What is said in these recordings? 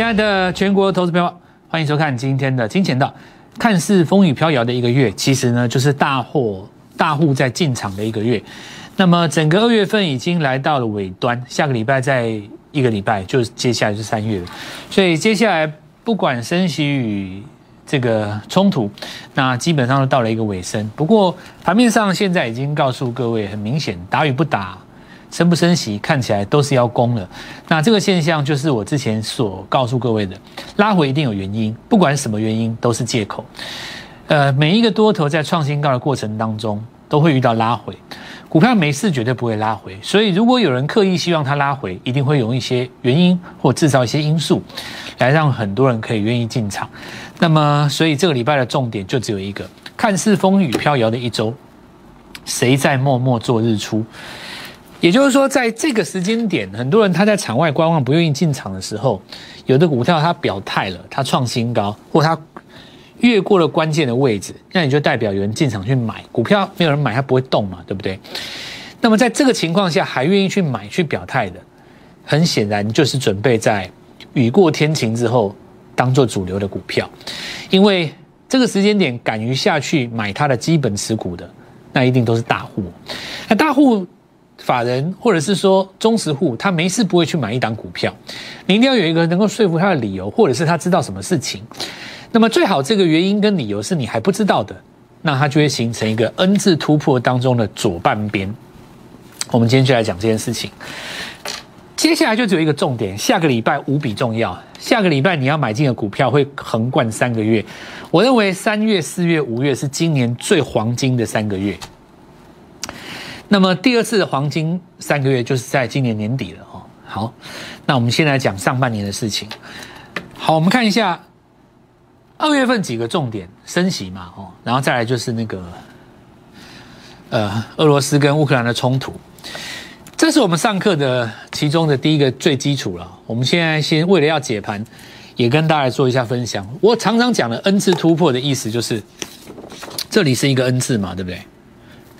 亲爱的全国投资朋友，欢迎收看今天的《金钱道》。看似风雨飘摇的一个月，其实呢，就是大货大户在进场的一个月。那么，整个二月份已经来到了尾端，下个礼拜再一个礼拜，就接下来是三月了。所以，接下来不管升息与这个冲突，那基本上都到了一个尾声。不过，盘面上现在已经告诉各位，很明显，打与不打。升不升息看起来都是要攻了，那这个现象就是我之前所告诉各位的，拉回一定有原因，不管什么原因都是借口。呃，每一个多头在创新高的过程当中都会遇到拉回，股票没事绝对不会拉回，所以如果有人刻意希望它拉回，一定会用一些原因或制造一些因素，来让很多人可以愿意进场。那么，所以这个礼拜的重点就只有一个，看似风雨飘摇的一周，谁在默默做日出？也就是说，在这个时间点，很多人他在场外观望，不愿意进场的时候，有的股票它表态了，它创新高，或它越过了关键的位置，那你就代表有人进场去买股票，没有人买它不会动嘛，对不对？那么在这个情况下还愿意去买去表态的，很显然就是准备在雨过天晴之后当做主流的股票，因为这个时间点敢于下去买它的基本持股的，那一定都是大户，那大户。法人或者是说忠实户，他没事不会去买一档股票，你一定要有一个能够说服他的理由，或者是他知道什么事情。那么最好这个原因跟理由是你还不知道的，那它就会形成一个 N 字突破当中的左半边。我们今天就来讲这件事情。接下来就只有一个重点，下个礼拜无比重要。下个礼拜你要买进的股票会横贯三个月，我认为三月、四月、五月是今年最黄金的三个月。那么第二次的黄金三个月就是在今年年底了哦。好，那我们先来讲上半年的事情。好，我们看一下二月份几个重点升息嘛哦，然后再来就是那个呃俄罗斯跟乌克兰的冲突，这是我们上课的其中的第一个最基础了。我们现在先为了要解盘，也跟大家做一下分享。我常常讲的 N 次突破的意思就是这里是一个 N 字嘛，对不对？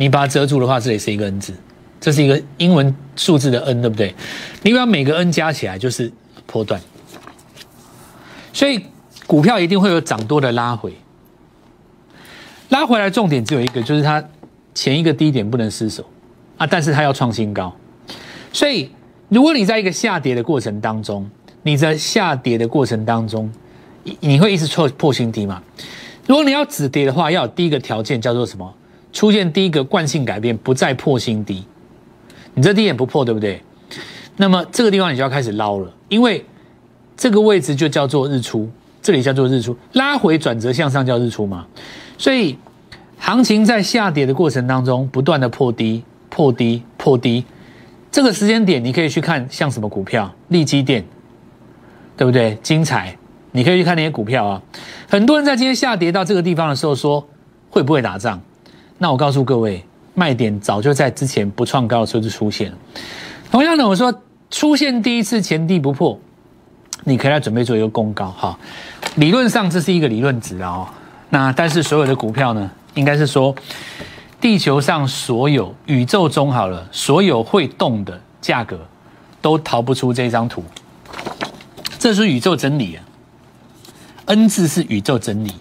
你把它遮住的话，这里是一个 N 字，这是一个英文数字的 N，对不对？你把每个 N 加起来就是波段，所以股票一定会有涨多的拉回，拉回来重点只有一个，就是它前一个低点不能失守啊，但是它要创新高。所以如果你在一个下跌的过程当中，你在下跌的过程当中，你会一直错破新低嘛？如果你要止跌的话，要有第一个条件叫做什么？出现第一个惯性改变，不再破新低，你这低点不破，对不对？那么这个地方你就要开始捞了，因为这个位置就叫做日出，这里叫做日出，拉回转折向上叫日出嘛。所以行情在下跌的过程当中，不断的破低、破低、破低，这个时间点你可以去看像什么股票，利基电，对不对？精彩，你可以去看那些股票啊。很多人在今天下跌到这个地方的时候说，会不会打仗？那我告诉各位，卖点早就在之前不创高的时候就出现了。同样的，我说出现第一次前低不破，你可以来准备做一个攻高哈。理论上这是一个理论值啊。那但是所有的股票呢，应该是说地球上所有宇宙中好了，所有会动的价格都逃不出这张图。这是宇宙真理啊，N 字是宇宙真理。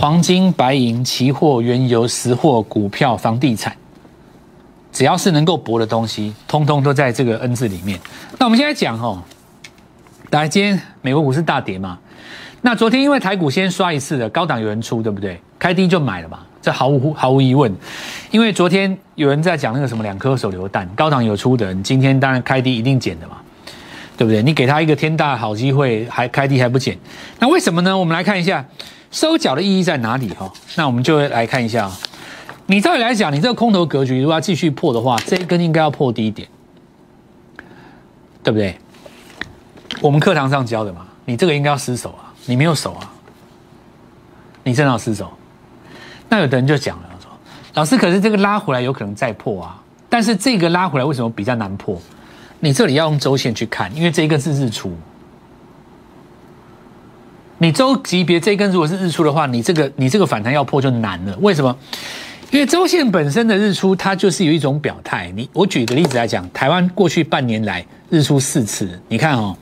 黄金、白银、期货、原油、实货、股票、房地产，只要是能够博的东西，通通都在这个 N 字里面。那我们现在讲哦，来，今天美国股市大跌嘛？那昨天因为台股先刷一次的高档有人出，对不对？开低就买了嘛，这毫无毫无疑问。因为昨天有人在讲那个什么两颗手榴弹，高档有出的人，今天当然开低一定减的嘛，对不对？你给他一个天大的好机会，还开低还不减，那为什么呢？我们来看一下。收脚的意义在哪里？哈，那我们就来看一下。你照理来讲，你这个空头格局如果要继续破的话，这一根应该要破低点，对不对？我们课堂上教的嘛，你这个应该要失手啊，你没有手啊，你正好失手。那有的人就讲了，说老师，可是这个拉回来有可能再破啊，但是这个拉回来为什么比较难破？你这里要用周线去看，因为这一个是日出。你周级别这根如果是日出的话，你这个你这个反弹要破就难了。为什么？因为周线本身的日出，它就是有一种表态。你我举个例子来讲，台湾过去半年来日出四次，你看哦，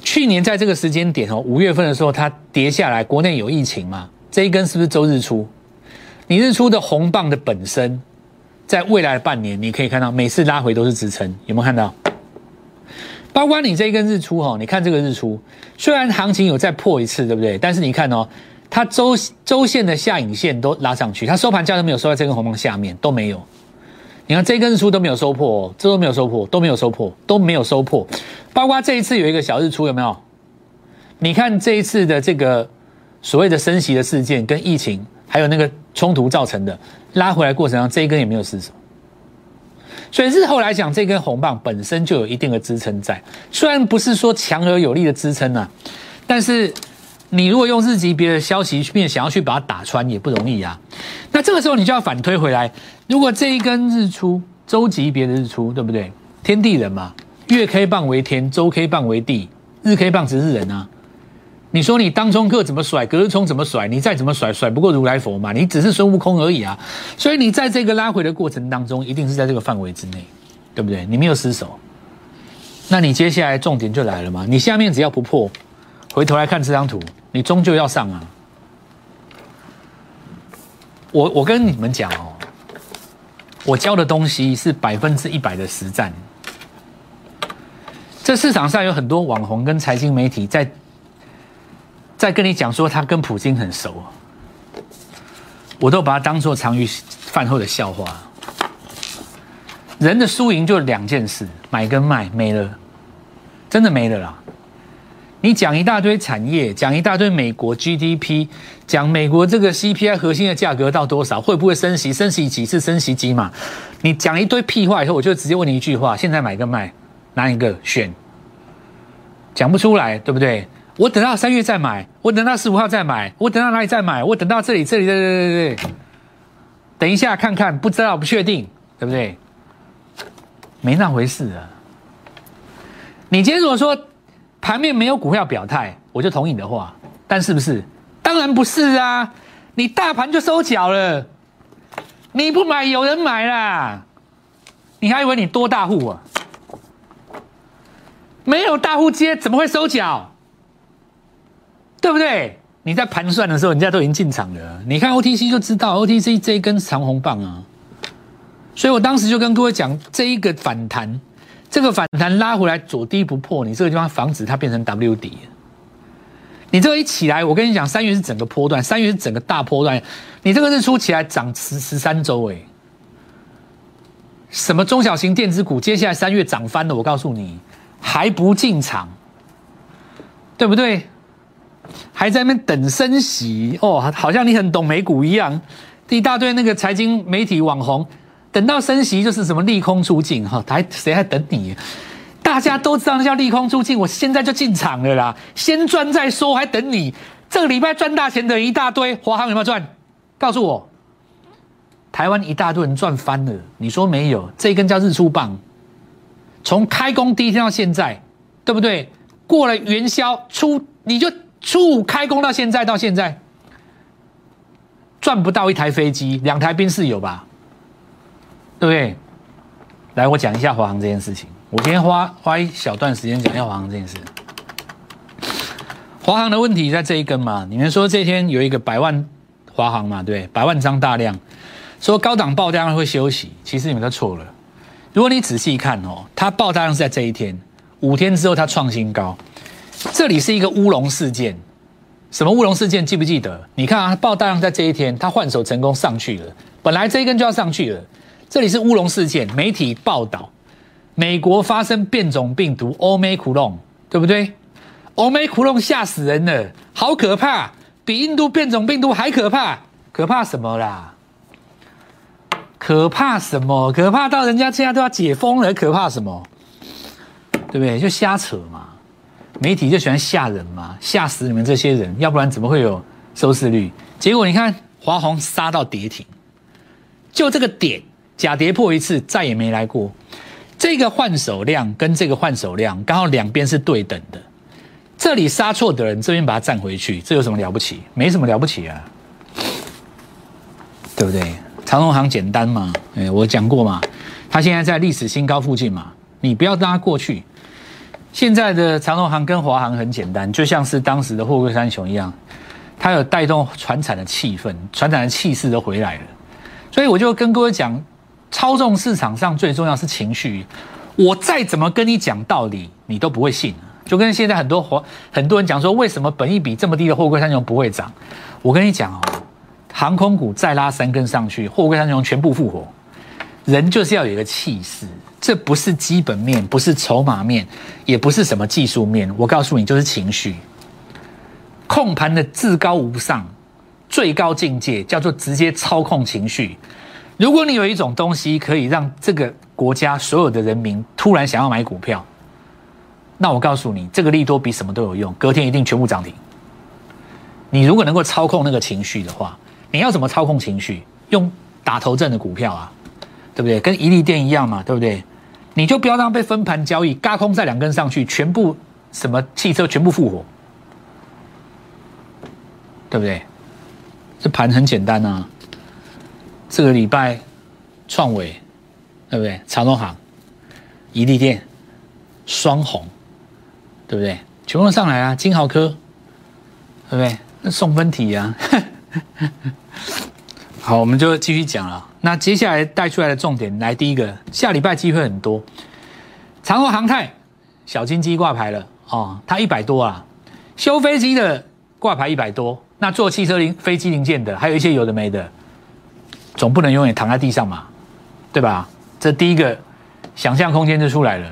去年在这个时间点哦，五月份的时候它跌下来，国内有疫情嘛？这一根是不是周日出？你日出的红棒的本身，在未来的半年，你可以看到每次拉回都是支撑，有没有看到？包括你这一根日出哈，你看这个日出，虽然行情有再破一次，对不对？但是你看哦，它周周线的下影线都拉上去，它收盘价都没有收在这根红棒下面，都没有。你看这根日出都没有收破，这都没有收破，都没有收破，都没有收破。包括这一次有一个小日出，有没有？你看这一次的这个所谓的升息的事件，跟疫情还有那个冲突造成的拉回来过程中，这一根也没有失手。所以日后来讲，这根红棒本身就有一定的支撑在，虽然不是说强而有力的支撑啊，但是你如果用日级别的消息面想要去把它打穿，也不容易啊。那这个时候你就要反推回来，如果这一根日出周级别的日出，对不对？天地人嘛，月 K 棒为天，周 K 棒为地，日 K 棒只是人啊。你说你当冲客怎么甩，隔日冲怎么甩，你再怎么甩，甩不过如来佛嘛？你只是孙悟空而已啊！所以你在这个拉回的过程当中，一定是在这个范围之内，对不对？你没有失手，那你接下来重点就来了嘛？你下面只要不破，回头来看这张图，你终究要上啊！我我跟你们讲哦，我教的东西是百分之一百的实战。这市场上有很多网红跟财经媒体在。再跟你讲说他跟普京很熟，我都把它当做长于饭后的笑话。人的输赢就两件事，买跟卖没了，真的没了啦。你讲一大堆产业，讲一大堆美国 GDP，讲美国这个 CPI 核心的价格到多少，会不会升息，升息几次，升息几码？你讲一堆屁话以后，我就直接问你一句话：现在买跟卖哪一个选？讲不出来，对不对？我等到三月再买，我等到十五号再买，我等到哪里再买？我等到这里，这里，对对对对对。等一下看看，不知道不确定，对不对？没那回事啊。你今天如果说盘面没有股票表态，我就同意你的话。但是不是？当然不是啊！你大盘就收脚了，你不买有人买啦。你还以为你多大户啊？没有大户接，怎么会收脚？对不对？你在盘算的时候，人家都已经进场了。你看 OTC 就知道，OTC 这一根长红棒啊。所以我当时就跟各位讲，这一个反弹，这个反弹拉回来左低不破，你这个地方防止它变成 W 底。你这个一起来，我跟你讲，三月是整个波段，三月是整个大波段。你这个日出起来涨十十三周，哎，什么中小型电子股，接下来三月涨翻了，我告诉你，还不进场，对不对？还在那边等升息哦，好像你很懂美股一样。一大堆那个财经媒体网红，等到升息就是什么利空出尽哈，还谁还等你？大家都知道那叫利空出尽，我现在就进场了啦，先赚再说，还等你？这个礼拜赚大钱的一大堆，华航有没有赚？告诉我，台湾一大堆人赚翻了，你说没有？这一根叫日出棒，从开工第一天到现在，对不对？过了元宵初，你就。初五开工到现在，到现在赚不到一台飞机，两台宾士有吧？对不对？来，我讲一下华航这件事情。我今天花花一小段时间讲一下华航这件事。华航的问题在这一根嘛？你们说这天有一个百万华航嘛？对，百万张大量，说高档爆量会休息，其实你们都错了。如果你仔细看哦，它爆大量是在这一天，五天之后它创新高。这里是一个乌龙事件，什么乌龙事件？记不记得？你看啊，爆大量在这一天，它换手成功上去了，本来这一根就要上去了。这里是乌龙事件，媒体报道，美国发生变种病毒欧美苦龙，对不对？欧美苦龙吓死人了，好可怕，比印度变种病毒还可怕，可怕什么啦？可怕什么？可怕到人家现在都要解封了，可怕什么？对不对？就瞎扯嘛。媒体就喜欢吓人嘛，吓死你们这些人，要不然怎么会有收视率？结果你看华虹杀到跌停，就这个点假跌破一次，再也没来过。这个换手量跟这个换手量刚好两边是对等的，这里杀错的人这边把它占回去，这有什么了不起？没什么了不起啊，对不对？长隆行简单嘛，哎，我讲过嘛，它现在在历史新高附近嘛，你不要拉过去。现在的长荣航跟华航很简单，就像是当时的货柜三雄一样，它有带动船产的气氛，船产的气势都回来了。所以我就跟各位讲，操纵市场上最重要是情绪。我再怎么跟你讲道理，你都不会信。就跟现在很多华很多人讲说，为什么本益比这么低的货柜三雄不会涨？我跟你讲哦，航空股再拉三根上去，货柜三雄全部复活。人就是要有一个气势。这不是基本面，不是筹码面，也不是什么技术面。我告诉你，就是情绪。控盘的至高无上、最高境界叫做直接操控情绪。如果你有一种东西可以让这个国家所有的人民突然想要买股票，那我告诉你，这个利多比什么都有用，隔天一定全部涨停。你如果能够操控那个情绪的话，你要怎么操控情绪？用打头阵的股票啊，对不对？跟一利电一样嘛，对不对？你就不要让被分盘交易，嘎空再两根上去，全部什么汽车全部复活，对不对？这盘很简单啊。这个礼拜创伟，对不对？长隆行、宜利店、双红，对不对？全部上来啊！金豪科，对不对？那送分题啊。好，我们就继续讲了。那接下来带出来的重点，来第一个，下礼拜机会很多。长虹航太小金鸡挂牌了哦，它一百多啊。修飞机的挂牌一百多，那做汽车零飞机零件的，还有一些有的没的，总不能永远躺在地上嘛，对吧？这第一个想象空间就出来了。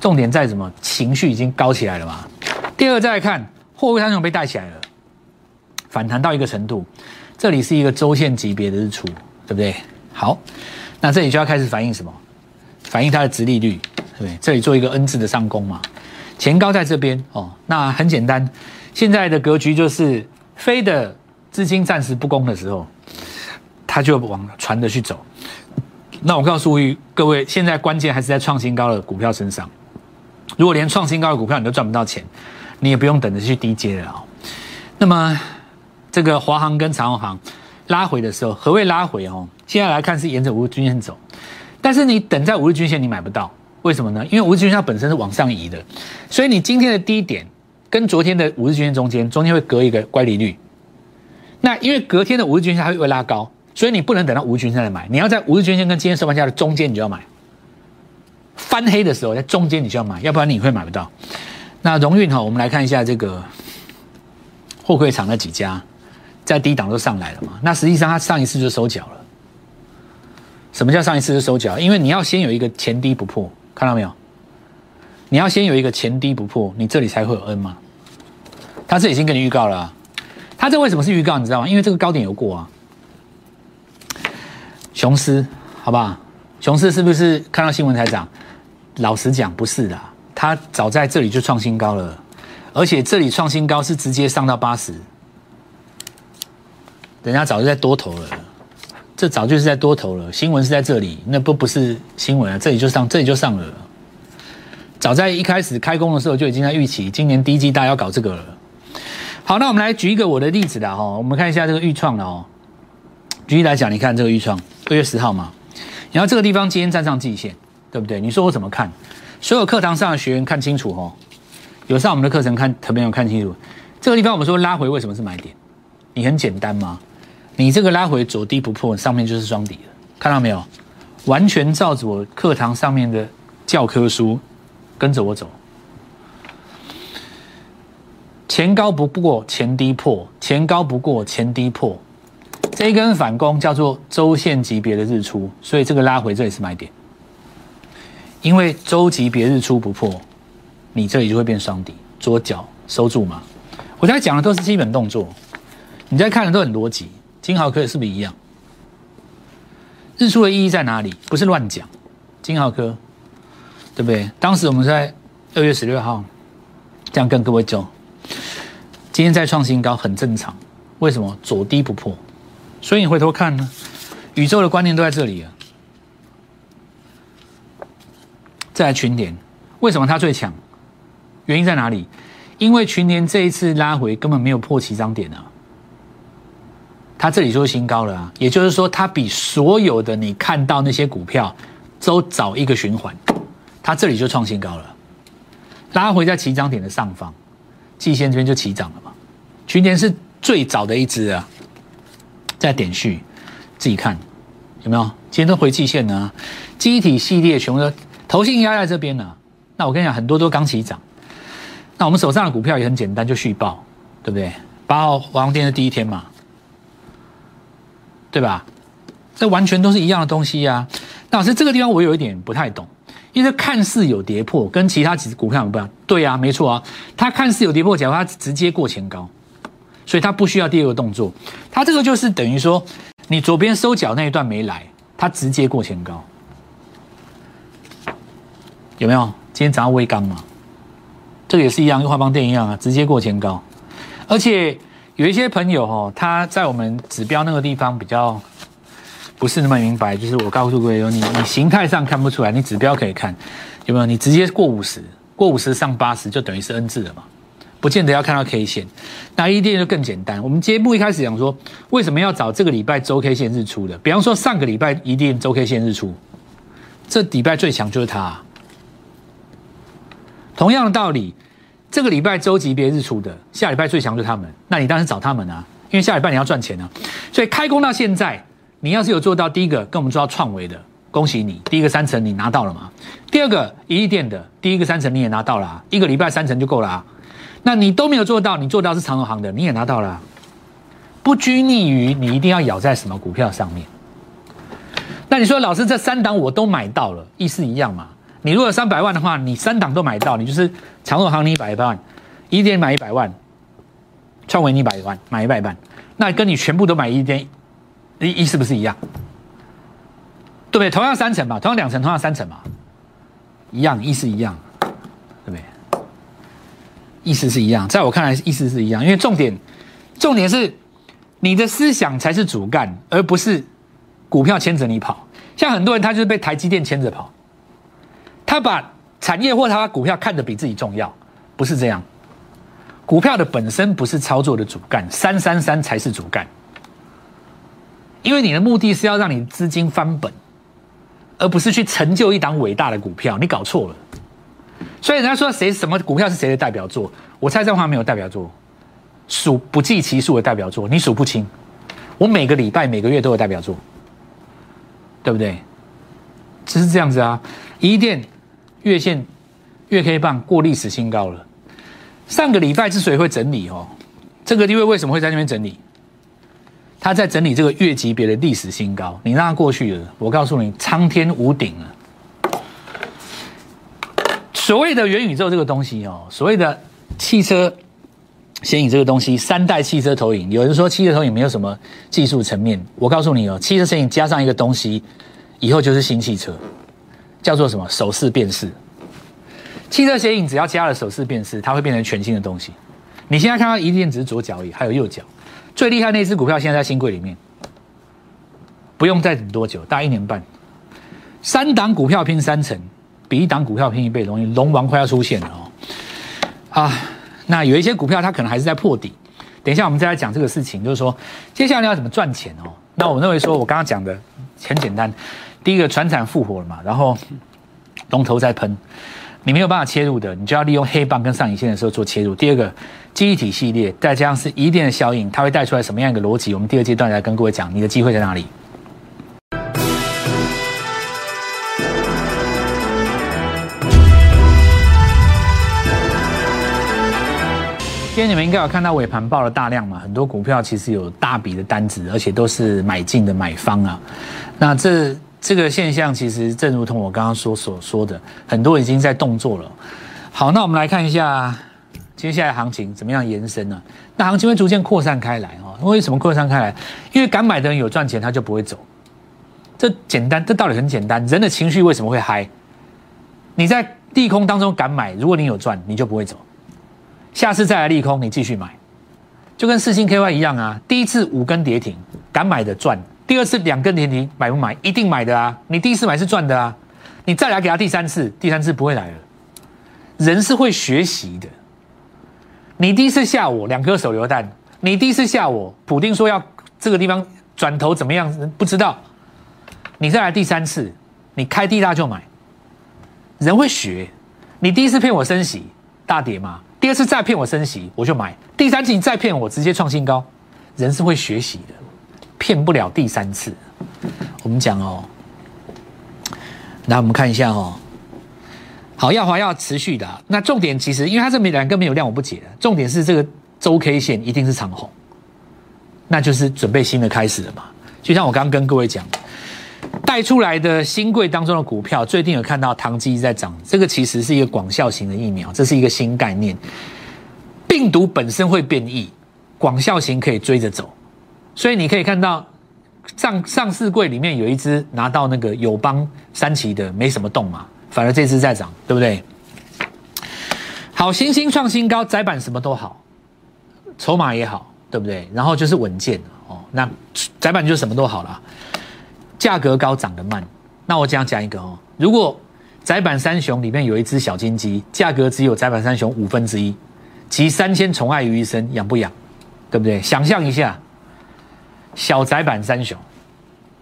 重点在什么？情绪已经高起来了嘛。第二，再来看货柜三雄被带起来了，反弹到一个程度。这里是一个周线级别的日出，对不对？好，那这里就要开始反映什么？反映它的值利率，对不对？这里做一个 N 字的上攻嘛，前高在这边哦。那很简单，现在的格局就是飞的资金暂时不攻的时候，它就往船的去走。那我告诉各位，现在关键还是在创新高的股票身上。如果连创新高的股票你都赚不到钱，你也不用等着去低阶了啊。那么。这个华航跟长荣航拉回的时候，何谓拉回哦？现在来看是沿着五日均线走，但是你等在五日均线你买不到，为什么呢？因为五日均线它本身是往上移的，所以你今天的低点跟昨天的五日均线中间，中间会隔一个乖离率。那因为隔天的五日均线它会拉高，所以你不能等到五日均线来买，你要在五日均线跟今天收盘价的中间你就要买。翻黑的时候在中间你就要买，要不然你会买不到。那荣运哈，我们来看一下这个货柜厂那几家。在低档都上来了嘛？那实际上它上一次就收脚了。什么叫上一次就收脚？因为你要先有一个前低不破，看到没有？你要先有一个前低不破，你这里才会有 N 嘛。它这已经跟你预告了。它这为什么是预告？你知道吗？因为这个高点有过啊。雄狮，好不好？雄狮是不是看到新闻才涨？老实讲，不是的。它早在这里就创新高了，而且这里创新高是直接上到八十。人家早就在多头了，这早就是在多头了。新闻是在这里，那不不是新闻啊，这里就上，这里就上了。早在一开始开工的时候就已经在预期，今年第一季大家要搞这个了。好，那我们来举一个我的例子啦，哈，我们看一下这个预创了哦。举例来讲，你看这个预创，二月十号嘛，然后这个地方今天站上季线，对不对？你说我怎么看？所有课堂上的学员看清楚哦，有上我们的课程看，特别有看清楚。这个地方我们说拉回为什么是买点？你很简单吗？你这个拉回左低不破，上面就是双底了，看到没有？完全照着我课堂上面的教科书，跟着我走。前高不过前低破，前高不过前低破，这一根反攻叫做周线级别的日出，所以这个拉回这里是买点。因为周级别日出不破，你这里就会变双底，左脚收住嘛。我在讲的都是基本动作，你在看的都很逻辑。金豪科是不是一样？日出的意义在哪里？不是乱讲。金豪科，对不对？当时我们在二月十六号这样跟各位讲，今天再创新高很正常。为什么？左低不破。所以你回头看呢，宇宙的观念都在这里啊。再来群联，为什么它最强？原因在哪里？因为群联这一次拉回根本没有破起涨点啊。它这里就是新高了啊，也就是说，它比所有的你看到那些股票都早一个循环，它这里就创新高了。拉回在起涨点的上方，季线这边就起涨了嘛。群联是最早的一只啊，在点序，自己看有没有？今天都回季线呢，机体系列全部都头性压在这边呢。那我跟你讲，很多都刚起涨。那我们手上的股票也很简单，就续报，对不对？八号华航电的第一天嘛，对吧？这完全都是一样的东西呀。那老师，这个地方我有一点不太懂，因为看似有跌破，跟其他几只股票不一样。对啊，没错啊，它看似有跌破，假如它直接过前高，所以它不需要第二个动作。它这个就是等于说，你左边收脚那一段没来，它直接过前高，有没有？今天早上微刚嘛，这个也是一样，跟华邦电一样啊，直接过前高。而且有一些朋友哦，他在我们指标那个地方比较不是那么明白，就是我告诉各位，你你形态上看不出来，你指标可以看有没有？你直接过五十，过五十上八十，就等于是 N 字了嘛，不见得要看到 K 线。那一定就更简单。我们节目一开始讲说，为什么要找这个礼拜周 K 线日出的？比方说上个礼拜一定周 K 线日出，这礼拜最强就是它。同样的道理，这个礼拜周级别日出的，下礼拜最强就是他们。那你当然找他们啊，因为下礼拜你要赚钱啊。所以开工到现在，你要是有做到第一个跟我们做到创维的，恭喜你，第一个三层你拿到了嘛？第二个一亿店的，第一个三层你也拿到了，啊一个礼拜三层就够了啊。那你都没有做到，你做到是长荣行的，你也拿到了，啊不拘泥于你一定要咬在什么股票上面。那你说老师这三档我都买到了，意思一样嘛？你如果三百万的话，你三档都买到，你就是长荣行你一百万，一点买一百万，创维你一百万买一百万，那跟你全部都买一点，意意思不是一样？对不对？同样三层嘛，同样两层，同样三层嘛，一样意思一样，对不对？意思是一样，在我看来意思是一样，因为重点重点是你的思想才是主干，而不是股票牵着你跑。像很多人他就是被台积电牵着跑。他把产业或他把股票看得比自己重要，不是这样。股票的本身不是操作的主干，三三三才是主干。因为你的目的是要让你资金翻本，而不是去成就一档伟大的股票。你搞错了。所以人家说谁什么股票是谁的代表作，我猜这话没有代表作，数不计其数的代表作，你数不清。我每个礼拜每个月都有代表作，对不对？只是这样子啊，一店。月线、月 K 棒过历史新高了。上个礼拜之所以会整理哦，这个地位为什么会在那边整理？他在整理这个月级别的历史新高。你让它过去了，我告诉你，苍天无顶了。所谓的元宇宙这个东西哦，所谓的汽车显影这个东西，三代汽车投影，有人说汽车投影没有什么技术层面，我告诉你哦，汽车显影加上一个东西，以后就是新汽车。叫做什么手势辨识？汽车显影只要加了手势辨识，它会变成全新的东西。你现在看到一定只是左脚而已，还有右脚。最厉害那只股票现在在新贵里面，不用再等多久，大概一年半。三档股票拼三成，比一档股票拼一倍容易。龙王快要出现了哦！啊，那有一些股票它可能还是在破底。等一下我们再来讲这个事情，就是说接下来要怎么赚钱哦？那我认为说我刚刚讲的很简单。第一个船产复活了嘛，然后龙头在喷，你没有办法切入的，你就要利用黑棒跟上影线的时候做切入。第二个记忆体系列，再加上是一定的效应，它会带出来什么样一个逻辑？我们第二阶段来跟各位讲，你的机会在哪里？今天你们应该有看到尾盘报了大量嘛，很多股票其实有大笔的单子，而且都是买进的买方啊，那这。这个现象其实正如同我刚刚说所说的，很多已经在动作了。好，那我们来看一下接下来行情怎么样延伸呢？那行情会逐渐扩散开来哦。为什么扩散开来？因为敢买的人有赚钱，他就不会走。这简单，这道理很简单。人的情绪为什么会嗨？你在利空当中敢买，如果你有赚，你就不会走。下次再来利空，你继续买，就跟四星 KY 一样啊。第一次五根跌停，敢买的赚。第二次两根跌停买不买？一定买的啊！你第一次买是赚的啊！你再来给他第三次，第三次不会来了。人是会学习的。你第一次吓我两颗手榴弹，你第一次吓我，普丁说要这个地方转头怎么样？不知道。你再来第三次，你开地大就买。人会学。你第一次骗我升息，大跌嘛。第二次再骗我升息，我就买；第三次你再骗我，直接创新高。人是会学习的，骗不了第三次。我们讲哦，那我们看一下哦。好，耀华要持续的。那重点其实，因为它这没两根没有量，我不解的。重点是这个周 K 线一定是长红，那就是准备新的开始了嘛。就像我刚刚跟各位讲，带出来的新贵当中的股票，最近有看到唐基在涨，这个其实是一个广效型的疫苗，这是一个新概念。病毒本身会变异，广效型可以追着走，所以你可以看到上上市柜里面有一只拿到那个友邦三期的，没什么动嘛。反而这只在涨，对不对？好，新兴创新高，窄板什么都好，筹码也好，对不对？然后就是稳健哦。那窄板就什么都好了，价格高，涨得慢。那我讲讲一个哦，如果窄板三雄里面有一只小金鸡，价格只有窄板三雄五分之一，集三千宠爱于一身，养不养？对不对？想象一下，小窄板三雄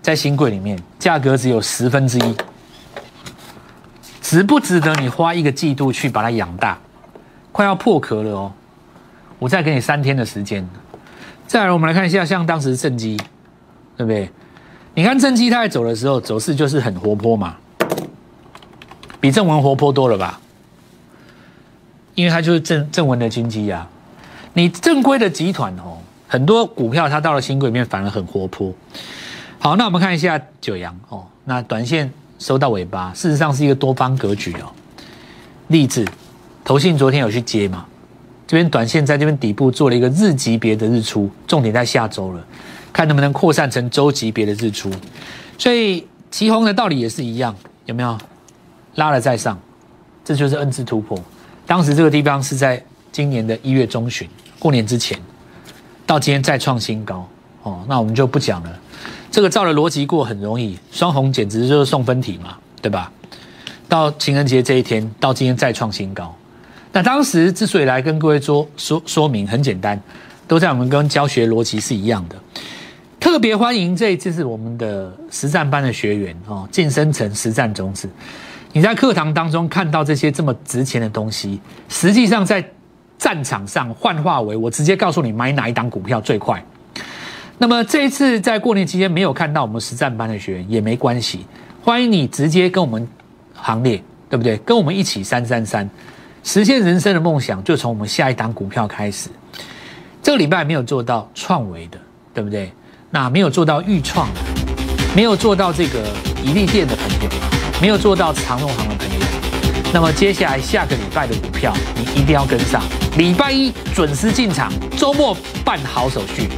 在新贵里面，价格只有十分之一。值不值得你花一个季度去把它养大？快要破壳了哦！我再给你三天的时间。再来，我们来看一下，像当时正基，对不对？你看正基它在走的时候，走势就是很活泼嘛，比正文活泼多了吧？因为它就是正正文的经济啊。你正规的集团哦，很多股票它到了新贵面反而很活泼。好，那我们看一下九阳哦，那短线。收到尾巴，事实上是一个多方格局哦。励志，投信昨天有去接嘛？这边短线在这边底部做了一个日级别的日出，重点在下周了，看能不能扩散成周级别的日出。所以旗红的道理也是一样，有没有？拉了再上，这就是 N 字突破。当时这个地方是在今年的一月中旬，过年之前，到今天再创新高哦。那我们就不讲了。这个照了逻辑过很容易，双红简直就是送分题嘛，对吧？到情人节这一天，到今天再创新高。那当时之所以来跟各位说说说明，很简单，都在我们跟教学逻辑是一样的。特别欢迎这一次是我们的实战班的学员哦，晋升成实战种子。你在课堂当中看到这些这么值钱的东西，实际上在战场上幻化为我直接告诉你买哪一档股票最快。那么这一次在过年期间没有看到我们实战班的学员也没关系，欢迎你直接跟我们行列，对不对？跟我们一起三三三，实现人生的梦想，就从我们下一档股票开始。这个礼拜没有做到创维的，对不对？那没有做到预创，没有做到这个宜利店的朋友，没有做到长荣行的，那么接下来下个礼拜的股票你一定要跟上。礼拜一准时进场，周末办好手续。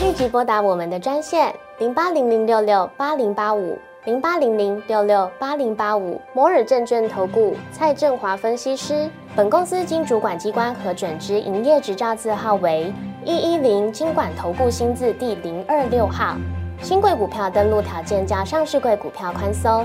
立即拨打我们的专线零八零零六六八零八五零八零零六六八零八五摩尔证券投顾蔡振华分析师。本公司经主管机关核准之营业执照字号为一一零金管投顾新字第零二六号。新贵股票登录条件较上市贵股票宽松。